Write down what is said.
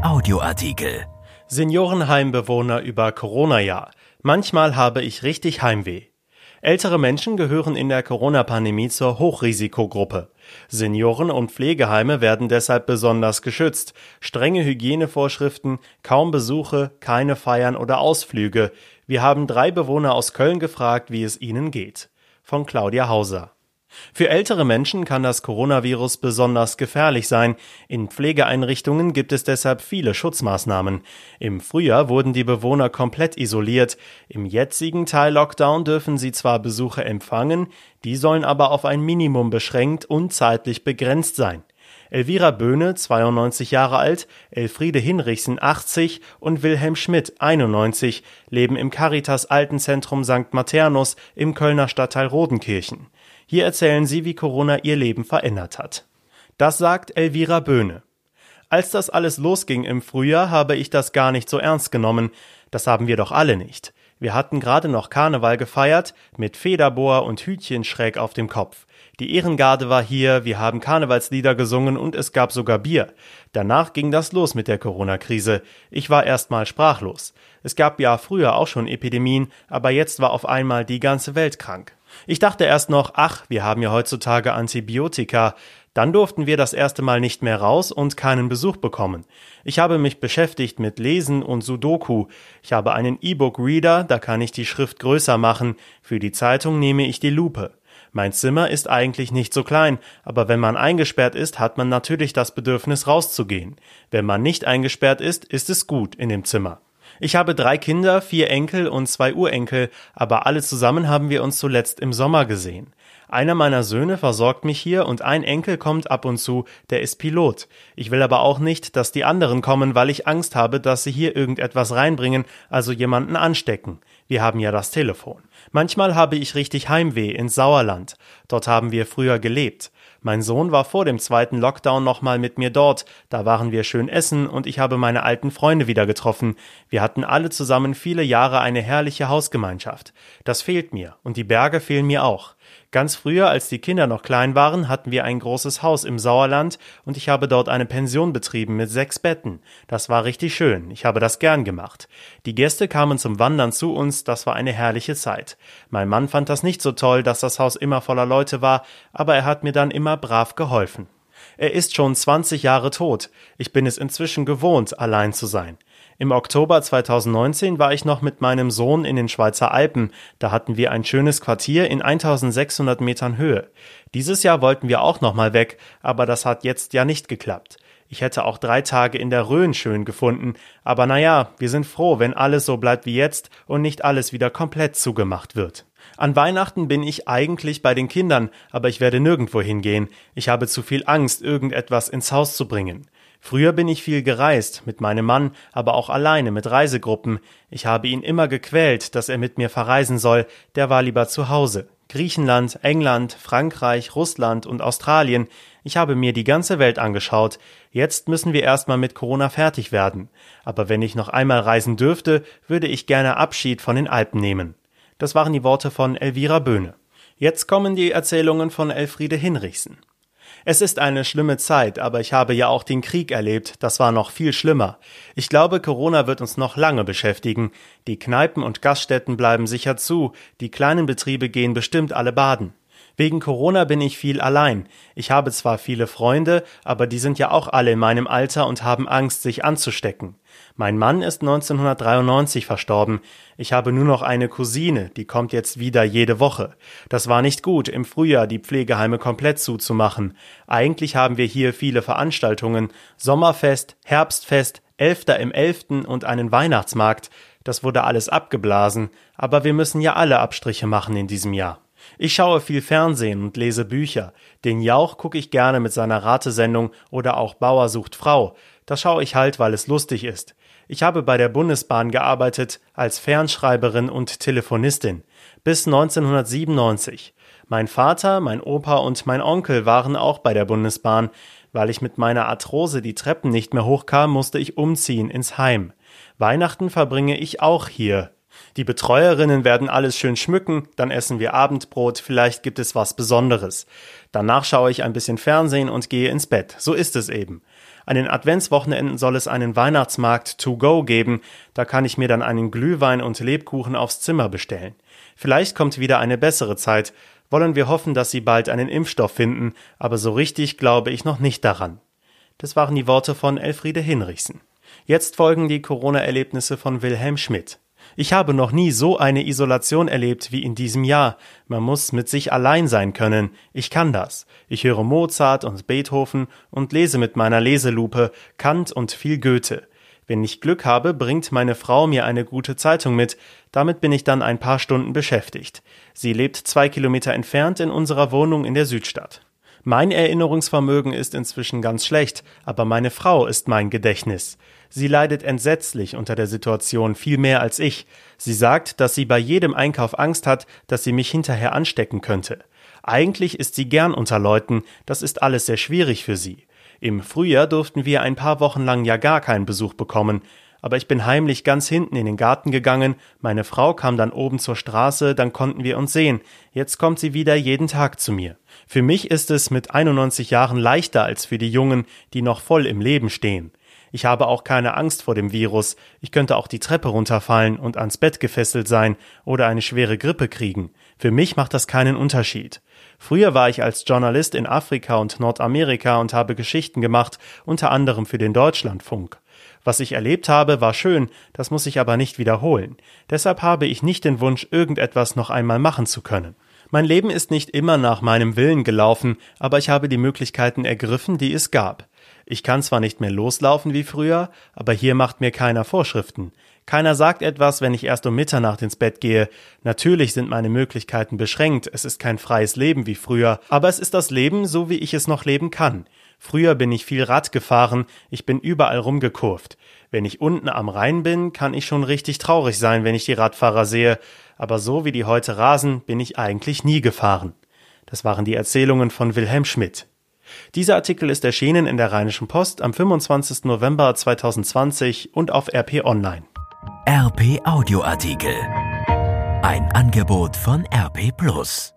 Audioartikel. Seniorenheimbewohner über Corona-Jahr. Manchmal habe ich richtig Heimweh. Ältere Menschen gehören in der Corona-Pandemie zur Hochrisikogruppe. Senioren und Pflegeheime werden deshalb besonders geschützt. Strenge Hygienevorschriften, kaum Besuche, keine Feiern oder Ausflüge. Wir haben drei Bewohner aus Köln gefragt, wie es ihnen geht. Von Claudia Hauser. Für ältere Menschen kann das Coronavirus besonders gefährlich sein. In Pflegeeinrichtungen gibt es deshalb viele Schutzmaßnahmen. Im Frühjahr wurden die Bewohner komplett isoliert. Im jetzigen Teil Lockdown dürfen sie zwar Besuche empfangen, die sollen aber auf ein Minimum beschränkt und zeitlich begrenzt sein. Elvira Böhne, 92 Jahre alt, Elfriede Hinrichsen, 80 und Wilhelm Schmidt, 91, leben im Caritas Altenzentrum St. Maternus im Kölner Stadtteil Rodenkirchen. Hier erzählen sie, wie Corona ihr Leben verändert hat. Das sagt Elvira Böhne. Als das alles losging im Frühjahr, habe ich das gar nicht so ernst genommen. Das haben wir doch alle nicht. Wir hatten gerade noch Karneval gefeiert, mit Federbohr und Hütchen schräg auf dem Kopf. Die Ehrengarde war hier, wir haben Karnevalslieder gesungen und es gab sogar Bier. Danach ging das los mit der Corona-Krise. Ich war erstmal sprachlos. Es gab ja früher auch schon Epidemien, aber jetzt war auf einmal die ganze Welt krank. Ich dachte erst noch, ach, wir haben ja heutzutage Antibiotika. Dann durften wir das erste Mal nicht mehr raus und keinen Besuch bekommen. Ich habe mich beschäftigt mit Lesen und Sudoku. Ich habe einen E-Book-Reader, da kann ich die Schrift größer machen. Für die Zeitung nehme ich die Lupe. Mein Zimmer ist eigentlich nicht so klein, aber wenn man eingesperrt ist, hat man natürlich das Bedürfnis rauszugehen. Wenn man nicht eingesperrt ist, ist es gut in dem Zimmer. Ich habe drei Kinder, vier Enkel und zwei Urenkel, aber alle zusammen haben wir uns zuletzt im Sommer gesehen. Einer meiner Söhne versorgt mich hier und ein Enkel kommt ab und zu, der ist Pilot. Ich will aber auch nicht, dass die anderen kommen, weil ich Angst habe, dass sie hier irgendetwas reinbringen, also jemanden anstecken. Wir haben ja das Telefon. Manchmal habe ich richtig Heimweh ins Sauerland. Dort haben wir früher gelebt. Mein Sohn war vor dem zweiten Lockdown nochmal mit mir dort, da waren wir schön essen und ich habe meine alten Freunde wieder getroffen. Wir hatten alle zusammen viele Jahre eine herrliche Hausgemeinschaft. Das fehlt mir und die Berge fehlen mir auch. Ganz früher, als die Kinder noch klein waren, hatten wir ein großes Haus im Sauerland und ich habe dort eine Pension betrieben mit sechs Betten. Das war richtig schön. Ich habe das gern gemacht. Die Gäste kamen zum Wandern zu uns. Das war eine herrliche Zeit. Mein Mann fand das nicht so toll, dass das Haus immer voller Leute war, aber er hat mir dann immer brav geholfen. Er ist schon 20 Jahre tot. Ich bin es inzwischen gewohnt, allein zu sein. Im Oktober 2019 war ich noch mit meinem Sohn in den Schweizer Alpen. Da hatten wir ein schönes Quartier in 1600 Metern Höhe. Dieses Jahr wollten wir auch noch mal weg, aber das hat jetzt ja nicht geklappt. Ich hätte auch drei Tage in der Rhön schön gefunden, aber naja, wir sind froh, wenn alles so bleibt wie jetzt und nicht alles wieder komplett zugemacht wird. An Weihnachten bin ich eigentlich bei den Kindern, aber ich werde nirgendwo hingehen. Ich habe zu viel Angst, irgendetwas ins Haus zu bringen. Früher bin ich viel gereist, mit meinem Mann, aber auch alleine mit Reisegruppen. Ich habe ihn immer gequält, dass er mit mir verreisen soll, der war lieber zu Hause. Griechenland, England, Frankreich, Russland und Australien. Ich habe mir die ganze Welt angeschaut. Jetzt müssen wir erstmal mit Corona fertig werden. Aber wenn ich noch einmal reisen dürfte, würde ich gerne Abschied von den Alpen nehmen. Das waren die Worte von Elvira Böhne. Jetzt kommen die Erzählungen von Elfriede Hinrichsen. Es ist eine schlimme Zeit, aber ich habe ja auch den Krieg erlebt, das war noch viel schlimmer. Ich glaube, Corona wird uns noch lange beschäftigen. Die Kneipen und Gaststätten bleiben sicher zu, die kleinen Betriebe gehen bestimmt alle baden. Wegen Corona bin ich viel allein. Ich habe zwar viele Freunde, aber die sind ja auch alle in meinem Alter und haben Angst, sich anzustecken. Mein Mann ist 1993 verstorben. Ich habe nur noch eine Cousine, die kommt jetzt wieder jede Woche. Das war nicht gut, im Frühjahr die Pflegeheime komplett zuzumachen. Eigentlich haben wir hier viele Veranstaltungen. Sommerfest, Herbstfest, Elfter im Elften und einen Weihnachtsmarkt. Das wurde alles abgeblasen, aber wir müssen ja alle Abstriche machen in diesem Jahr. Ich schaue viel Fernsehen und lese Bücher. Den Jauch gucke ich gerne mit seiner Ratesendung oder auch Bauer sucht Frau. Das schaue ich halt, weil es lustig ist. Ich habe bei der Bundesbahn gearbeitet als Fernschreiberin und Telefonistin bis 1997. Mein Vater, mein Opa und mein Onkel waren auch bei der Bundesbahn. Weil ich mit meiner Arthrose die Treppen nicht mehr hochkam, musste ich umziehen ins Heim. Weihnachten verbringe ich auch hier. Die Betreuerinnen werden alles schön schmücken, dann essen wir Abendbrot, vielleicht gibt es was Besonderes. Danach schaue ich ein bisschen Fernsehen und gehe ins Bett. So ist es eben. An den Adventswochenenden soll es einen Weihnachtsmarkt to go geben, da kann ich mir dann einen Glühwein und Lebkuchen aufs Zimmer bestellen. Vielleicht kommt wieder eine bessere Zeit, wollen wir hoffen, dass sie bald einen Impfstoff finden, aber so richtig glaube ich noch nicht daran. Das waren die Worte von Elfriede Hinrichsen. Jetzt folgen die Corona-Erlebnisse von Wilhelm Schmidt. Ich habe noch nie so eine Isolation erlebt wie in diesem Jahr. Man muss mit sich allein sein können. Ich kann das. Ich höre Mozart und Beethoven und lese mit meiner Leselupe Kant und viel Goethe. Wenn ich Glück habe, bringt meine Frau mir eine gute Zeitung mit. Damit bin ich dann ein paar Stunden beschäftigt. Sie lebt zwei Kilometer entfernt in unserer Wohnung in der Südstadt. Mein Erinnerungsvermögen ist inzwischen ganz schlecht, aber meine Frau ist mein Gedächtnis. Sie leidet entsetzlich unter der Situation viel mehr als ich. Sie sagt, dass sie bei jedem Einkauf Angst hat, dass sie mich hinterher anstecken könnte. Eigentlich ist sie gern unter Leuten, das ist alles sehr schwierig für sie. Im Frühjahr durften wir ein paar Wochen lang ja gar keinen Besuch bekommen aber ich bin heimlich ganz hinten in den Garten gegangen, meine Frau kam dann oben zur Straße, dann konnten wir uns sehen. Jetzt kommt sie wieder jeden Tag zu mir. Für mich ist es mit 91 Jahren leichter als für die Jungen, die noch voll im Leben stehen. Ich habe auch keine Angst vor dem Virus. Ich könnte auch die Treppe runterfallen und ans Bett gefesselt sein oder eine schwere Grippe kriegen. Für mich macht das keinen Unterschied. Früher war ich als Journalist in Afrika und Nordamerika und habe Geschichten gemacht, unter anderem für den Deutschlandfunk. Was ich erlebt habe, war schön, das muss ich aber nicht wiederholen. Deshalb habe ich nicht den Wunsch, irgendetwas noch einmal machen zu können. Mein Leben ist nicht immer nach meinem Willen gelaufen, aber ich habe die Möglichkeiten ergriffen, die es gab. Ich kann zwar nicht mehr loslaufen wie früher, aber hier macht mir keiner Vorschriften. Keiner sagt etwas, wenn ich erst um Mitternacht ins Bett gehe. Natürlich sind meine Möglichkeiten beschränkt, es ist kein freies Leben wie früher, aber es ist das Leben, so wie ich es noch leben kann. Früher bin ich viel Rad gefahren, ich bin überall rumgekurvt. Wenn ich unten am Rhein bin, kann ich schon richtig traurig sein, wenn ich die Radfahrer sehe, aber so wie die heute rasen, bin ich eigentlich nie gefahren. Das waren die Erzählungen von Wilhelm Schmidt. Dieser Artikel ist erschienen in der Rheinischen Post am 25. November 2020 und auf RP Online. RP Audioartikel. Ein Angebot von RP Plus.